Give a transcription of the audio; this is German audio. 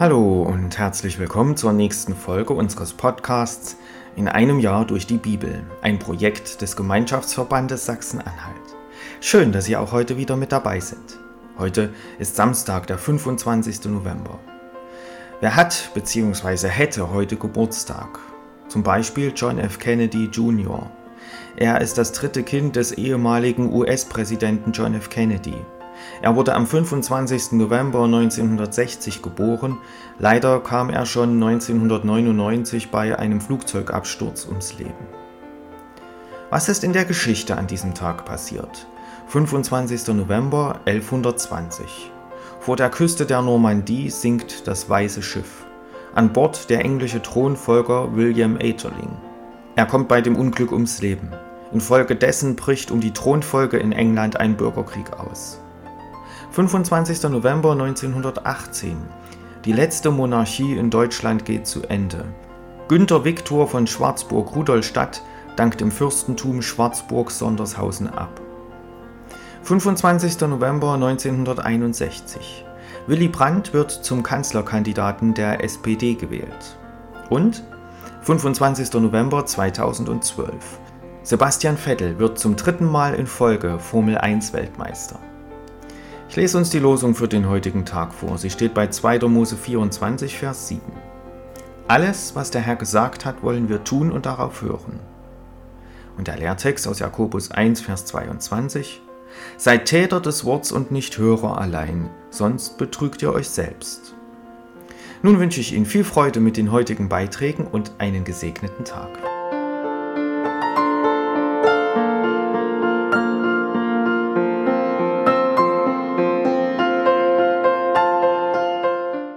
Hallo und herzlich willkommen zur nächsten Folge unseres Podcasts In einem Jahr durch die Bibel, ein Projekt des Gemeinschaftsverbandes Sachsen-Anhalt. Schön, dass Sie auch heute wieder mit dabei sind. Heute ist Samstag, der 25. November. Wer hat bzw. hätte heute Geburtstag? Zum Beispiel John F. Kennedy Jr. Er ist das dritte Kind des ehemaligen US-Präsidenten John F. Kennedy. Er wurde am 25. November 1960 geboren. Leider kam er schon 1999 bei einem Flugzeugabsturz ums Leben. Was ist in der Geschichte an diesem Tag passiert? 25. November 1120. Vor der Küste der Normandie sinkt das Weiße Schiff. An Bord der englische Thronfolger William Aterling. Er kommt bei dem Unglück ums Leben. Infolgedessen bricht um die Thronfolge in England ein Bürgerkrieg aus. 25. November 1918. Die letzte Monarchie in Deutschland geht zu Ende. Günter Viktor von Schwarzburg-Rudolstadt dankt dem Fürstentum Schwarzburg-Sondershausen ab. 25. November 1961. Willy Brandt wird zum Kanzlerkandidaten der SPD gewählt. Und 25. November 2012. Sebastian Vettel wird zum dritten Mal in Folge Formel 1 Weltmeister. Ich lese uns die Losung für den heutigen Tag vor. Sie steht bei 2. Mose 24, Vers 7. Alles, was der Herr gesagt hat, wollen wir tun und darauf hören. Und der Lehrtext aus Jakobus 1, Vers 22. Seid Täter des Worts und nicht Hörer allein, sonst betrügt ihr euch selbst. Nun wünsche ich Ihnen viel Freude mit den heutigen Beiträgen und einen gesegneten Tag.